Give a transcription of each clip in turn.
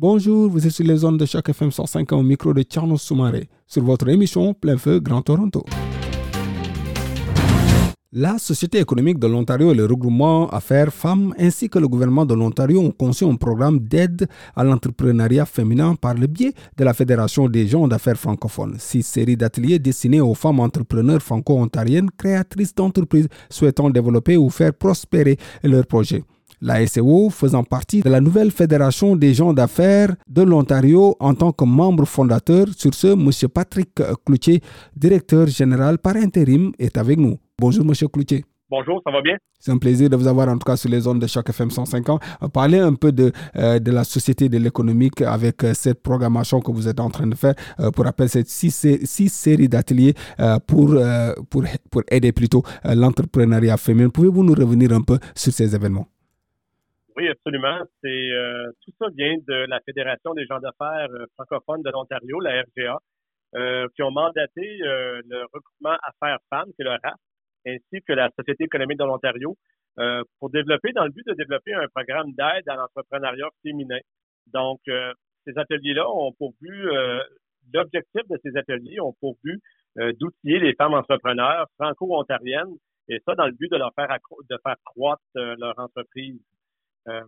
Bonjour, vous êtes sur les zones de Choc FM 105 au micro de Tierno Soumaré sur votre émission Plein Feu Grand Toronto. La Société économique de l'Ontario et le regroupement Affaires Femmes ainsi que le gouvernement de l'Ontario ont conçu un programme d'aide à l'entrepreneuriat féminin par le biais de la Fédération des gens d'affaires francophones. Six séries d'ateliers destinés aux femmes entrepreneurs franco-ontariennes créatrices d'entreprises souhaitant développer ou faire prospérer leurs projets. La SEO faisant partie de la nouvelle Fédération des gens d'affaires de l'Ontario en tant que membre fondateur. Sur ce, M. Patrick Cloutier, directeur général par intérim, est avec nous. Bonjour, M. Cloutier. Bonjour, ça va bien? C'est un plaisir de vous avoir en tout cas sur les zones de Choc FM 105 ans. Parler un peu de, euh, de la société de l'économique avec euh, cette programmation que vous êtes en train de faire. Euh, pour rappel, cette six, six séries d'ateliers pour, pour, pour aider plutôt l'entrepreneuriat féminin. Pouvez-vous nous revenir un peu sur ces événements? Oui, absolument. C'est euh, tout ça vient de la Fédération des gens d'affaires euh, francophones de l'Ontario, la RGA, euh, qui ont mandaté le regroupement Affaires Femmes, c'est le RAF, ainsi que la Société économique de l'Ontario, pour développer, dans le but de développer un programme d'aide à l'entrepreneuriat féminin. Donc, ces ateliers-là ont pour but, l'objectif de ces ateliers ont pour but d'outiller les femmes entrepreneurs franco-ontariennes, et ça dans le but de leur faire de faire croître leur entreprise. Euh,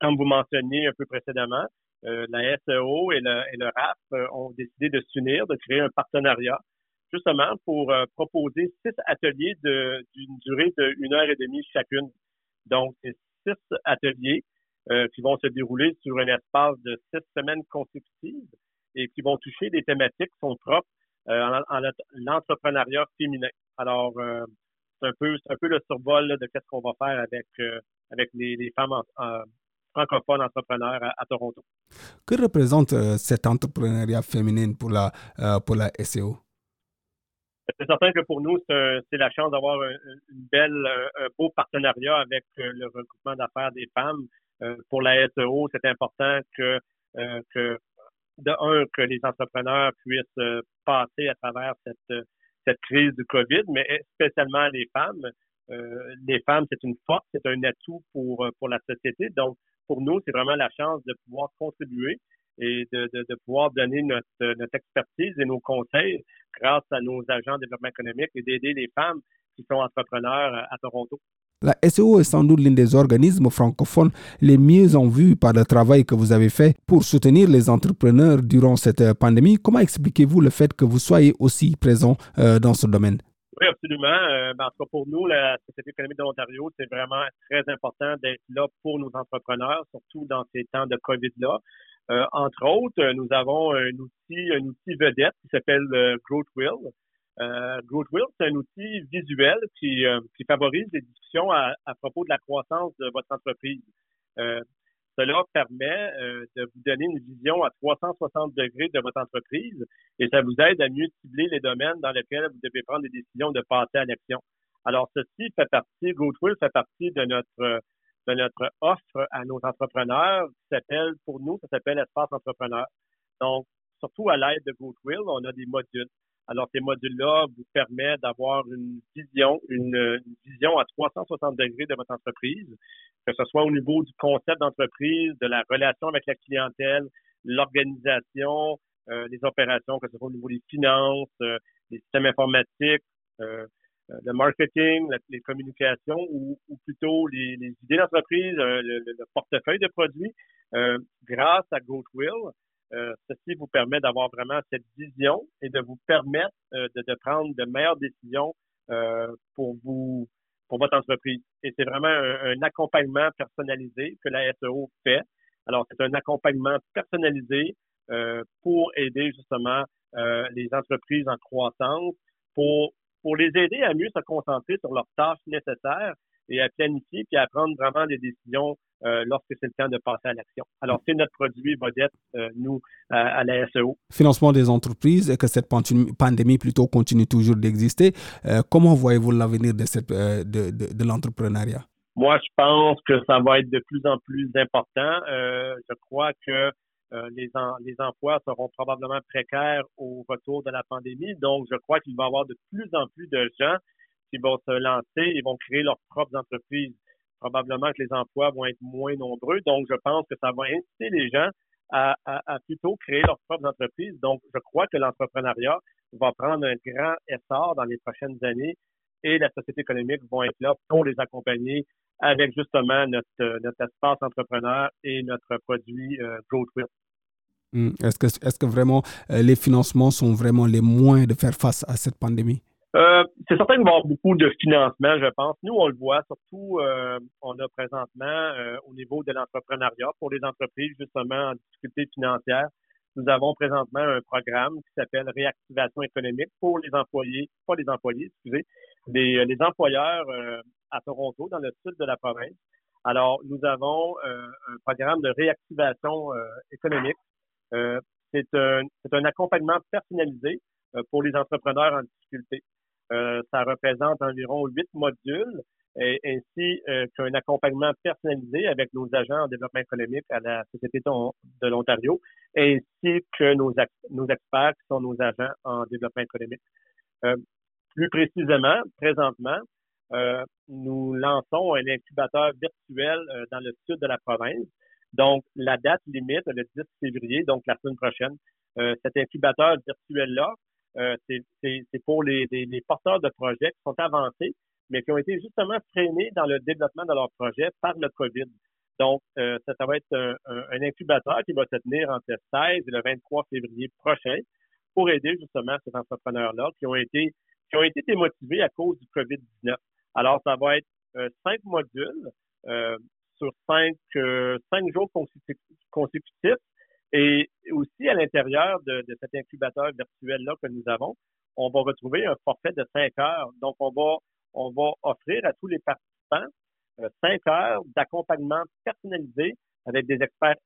comme vous mentionniez un peu précédemment, euh, la SEO et le, RAF euh, ont décidé de s'unir, de créer un partenariat, justement pour proposer six ateliers d'une durée de une heure et demie chacune. Donc, c'est six ateliers qui vont se dérouler sur un espace de six semaines consécutives et qui vont toucher des thématiques qui sont propres à l'entrepreneuriat féminin. Alors, c'est un peu, le survol de qu'est-ce qu'on va faire avec avec les, femmes francophones entrepreneurs à, Toronto. Que représente euh, cet entrepreneuriat féminin pour la, euh, pour la SEO? C'est certain que pour nous, c'est la chance d'avoir une belle, un beau partenariat avec euh, le regroupement d'affaires des femmes. Pour la SEO, c'est important que, que, de un, que les entrepreneurs puissent passer à travers cette, cette crise du COVID, mais spécialement les femmes. Euh, les femmes, c'est une force, c'est un atout pour, euh, pour la société. Donc, pour nous, c'est vraiment la chance de pouvoir contribuer et de, de, de pouvoir donner notre, expertise et nos conseils grâce à nos agents de développement économique et d'aider les femmes qui sont entrepreneurs à Toronto. La SEO est sans doute l'un des organismes francophones les mieux en vue par le travail que vous avez fait pour soutenir les entrepreneurs durant cette pandémie. Comment expliquez-vous le fait que vous soyez aussi présent euh, dans ce domaine? Oui, absolument. Euh, ben, en tout cas, pour nous, la Société économique de l'Ontario, c'est vraiment très important d'être là pour nos entrepreneurs, surtout dans ces temps de COVID-là. Euh, entre autres, nous avons un outil, un outil vedette qui s'appelle euh, GrowthWill. Euh, GrowthWill, c'est un outil visuel qui, euh, qui favorise les discussions à, à, propos de la croissance de votre entreprise. Cela permet euh, de vous donner une vision à 360 degrés de votre entreprise et ça vous aide à mieux cibler les domaines dans lesquels vous devez prendre des décisions de passer à l'action. Alors, ceci fait partie, GoToWill fait partie de notre de notre offre à nos entrepreneurs qui s'appelle, pour nous, ça s'appelle Espace Entrepreneur. Donc, surtout à l'aide de GoToWill, on a des modules. Alors, ces modules-là vous permettent d'avoir une vision, une, vision à 360 degrés de votre entreprise, que ce soit au niveau du concept d'entreprise, de la relation avec la clientèle, l'organisation, euh, les opérations, que ce soit au niveau des finances, euh, les systèmes informatiques, euh, euh le marketing, les communications ou, ou plutôt les, les idées d'entreprise, le, le, portefeuille de produits. grâce à GoTwill, euh, ceci vous permet d'avoir vraiment cette vision et de vous permettre euh, de, de, prendre de meilleures décisions euh, pour vous pour votre entreprise. Et c'est vraiment un, accompagnement personnalisé que la SEO fait. Alors, c'est un accompagnement personnalisé pour aider justement les entreprises en croissance, pour, pour les aider à mieux se concentrer sur leurs tâches nécessaires et à planifier puis à prendre vraiment des décisions euh, lorsque c'est le temps de passer à l'action. Alors, c'est notre produit vedette, euh, nous, à, la SEO. Financement des entreprises et que cette pandémie plutôt continue toujours d'exister. Euh, comment voyez-vous l'avenir de, cette, de, de, l'entrepreneuriat? Moi, je pense que ça va être de plus en plus important. je crois que les, les emplois seront probablement précaires au retour de la pandémie. Donc, je crois qu'il va y avoir de plus en plus de gens qui vont se lancer et vont créer leurs propres entreprises probablement que les emplois vont être moins nombreux. Donc, je pense que ça va inciter les gens à, plutôt créer leurs propres entreprises. Donc, je crois que l'entrepreneuriat va prendre un grand essor dans les prochaines années et la société économique vont être là pour les accompagner avec justement notre, espace entrepreneur et notre produit euh, hmm. Est-ce que, est-ce que vraiment euh, les financements sont vraiment les moyens de faire face à cette pandémie? Euh, c'est certain qu'il va y beaucoup de financement, je pense. Nous, on le voit, surtout, euh, on a présentement euh, au niveau de l'entrepreneuriat pour les entreprises justement en difficulté financière. Nous avons présentement un programme qui s'appelle Réactivation économique pour les employés, pas les employés, excusez, les, les employeurs à Toronto, dans le sud de la province. Alors, nous avons un programme de réactivation économique. c'est un, un accompagnement personnalisé pour les entrepreneurs en difficulté. Euh, ça représente environ huit modules et, ainsi euh, qu'un accompagnement personnalisé avec nos agents en développement économique à la Société de l'Ontario, ainsi que nos, nos experts qui sont nos agents en développement économique. Euh, plus précisément, présentement, nous lançons un incubateur virtuel dans le sud de la province. Donc, la date limite, le 10 février, donc la semaine prochaine. cet incubateur virtuel-là euh, c'est pour les, porteurs de projets qui sont avancés, mais qui ont été justement freinés dans le développement de leur projet par le COVID. Donc, euh, ça, va être un, incubateur qui va se tenir entre le 16 et le 23 février prochain pour aider justement ces entrepreneurs-là qui ont été qui ont été démotivés à cause du COVID-19. Alors, ça va être euh, cinq modules sur cinq, cinq jours consécutifs et aussi, à l'intérieur de, cet incubateur virtuel-là que nous avons, on va retrouver un forfait de 5 heures. Donc, on va, on va offrir à tous les participants euh, 5 heures d'accompagnement personnalisé avec des experts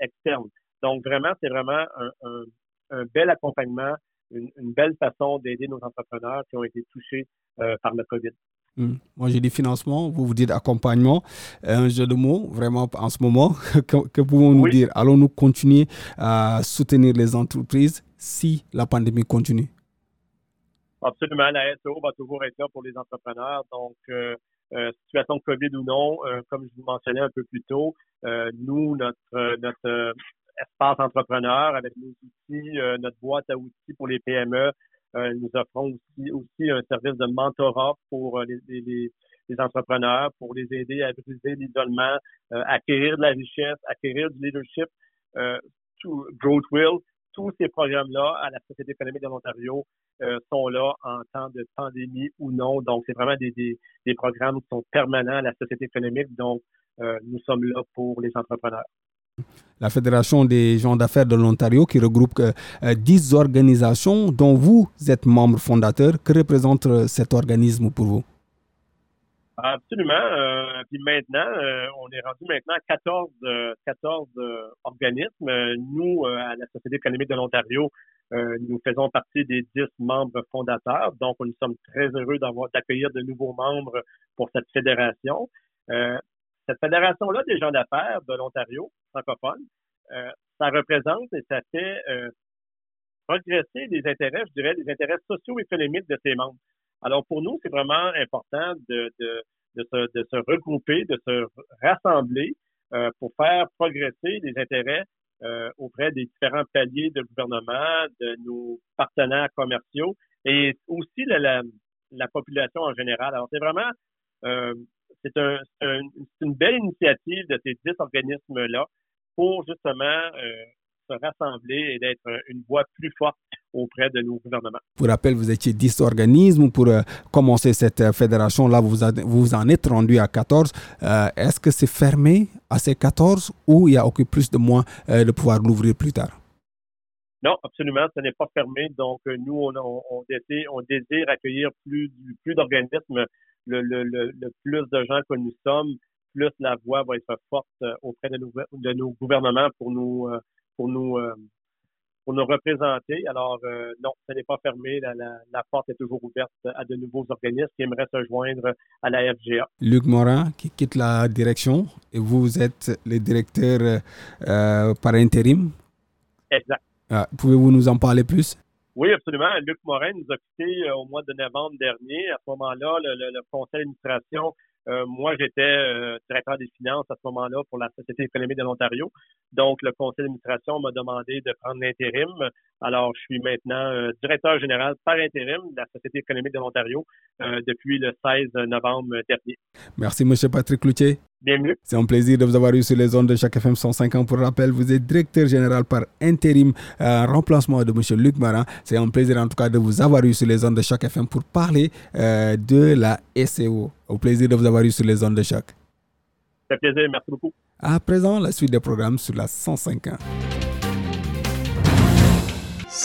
externes. Donc, vraiment, c'est vraiment un, un, bel accompagnement, une, une belle façon d'aider nos entrepreneurs qui ont été touchés euh, par le COVID. Hmm. Moi, j'ai dit financement, vous vous dites accompagnement. Un jeu de mots, vraiment, en ce moment, que, pouvons-nous dire? Allons-nous continuer à soutenir les entreprises si la pandémie continue? Absolument. La SEO va toujours être là pour les entrepreneurs. Donc, euh, euh, situation de COVID ou non, euh, comme je vous mentionnais un peu plus tôt, nous, notre, notre espace entrepreneur avec nos outils, notre boîte à outils pour les PME, nous offrons aussi, aussi un service de mentorat pour euh, les, les, les entrepreneurs, pour les aider à briser l'isolement, euh, acquérir de la richesse, acquérir du leadership, tout, Growth Will. Tous ces programmes-là à la Société économique de l'Ontario sont là en temps de pandémie ou non. Donc, c'est vraiment des, des, des, programmes qui sont permanents à la Société économique. Donc, nous sommes là pour les entrepreneurs la Fédération des gens d'affaires de l'Ontario, qui regroupe euh, dix organisations dont vous êtes membre fondateur. Que représente euh, cet organisme pour vous? Absolument. Euh, puis maintenant, on est rendu maintenant à 14, 14 organismes. Nous, à la Société économique de l'Ontario, nous faisons partie des 10 membres fondateurs. Donc, nous sommes très heureux d'accueillir de nouveaux membres pour cette fédération cette fédération-là des gens d'affaires de l'Ontario francophone, euh, ça représente et ça fait euh, progresser les intérêts, je dirais, les intérêts socio-économiques de ses membres. Alors pour nous, c'est vraiment important de, se, regrouper, de se rassembler euh, pour faire progresser les intérêts euh, auprès des différents paliers de gouvernement, de nos partenaires commerciaux et aussi la, la, la population en général. Alors c'est vraiment c'est un, une belle initiative de ces dix organismes-là pour justement euh, se rassembler et d'être une voix plus forte auprès de nos gouvernements. Pour rappel, vous étiez dix organismes pour euh, commencer cette euh, fédération. Là, vous, vous en êtes rendu à 14. Est-ce que c'est fermé à ces 14 ou il y a aucun plus de moins de pouvoir l'ouvrir plus tard? Non, absolument, ce n'est pas fermé. Donc, nous, on, on, on, désire, on désire accueillir plus, plus d'organismes le, le, le, plus de gens que nous sommes, plus la voix va être forte auprès de nos, de nos gouvernements pour nous pour nous pour nous représenter. Alors, euh, non, ce n'est pas fermé. La, porte est toujours ouverte à de nouveaux organismes qui aimeraient se joindre à la FGA. Luc Morin, qui quitte la direction, et vous êtes le directeur euh, par intérim? Exact. Ah, pouvez-vous nous en parler plus? Oui, absolument. Luc Morin nous a quittés euh, au mois de novembre dernier. À ce moment-là, le conseil d'administration euh, moi, j'étais euh, directeur des finances à ce moment-là pour la Société économique de l'Ontario. Donc, le conseil d'administration m'a demandé de prendre l'intérim. Alors, je suis maintenant euh, directeur général par intérim de la Société économique de l'Ontario depuis le 16 novembre dernier. Merci, M. Patrick Cloutier. C'est un plaisir de vous avoir eu sur les ondes de chaque FM 105 ans. Pour rappel, vous êtes directeur général par intérim, en remplacement de M. Luc Marin. C'est un plaisir en tout cas de vous avoir eu sur les ondes de chaque FM pour parler de la SEO. Au plaisir de vous avoir eu sur les ondes de. Ça fait plaisir, merci beaucoup. À présent, la suite des programmes sur la 105.1.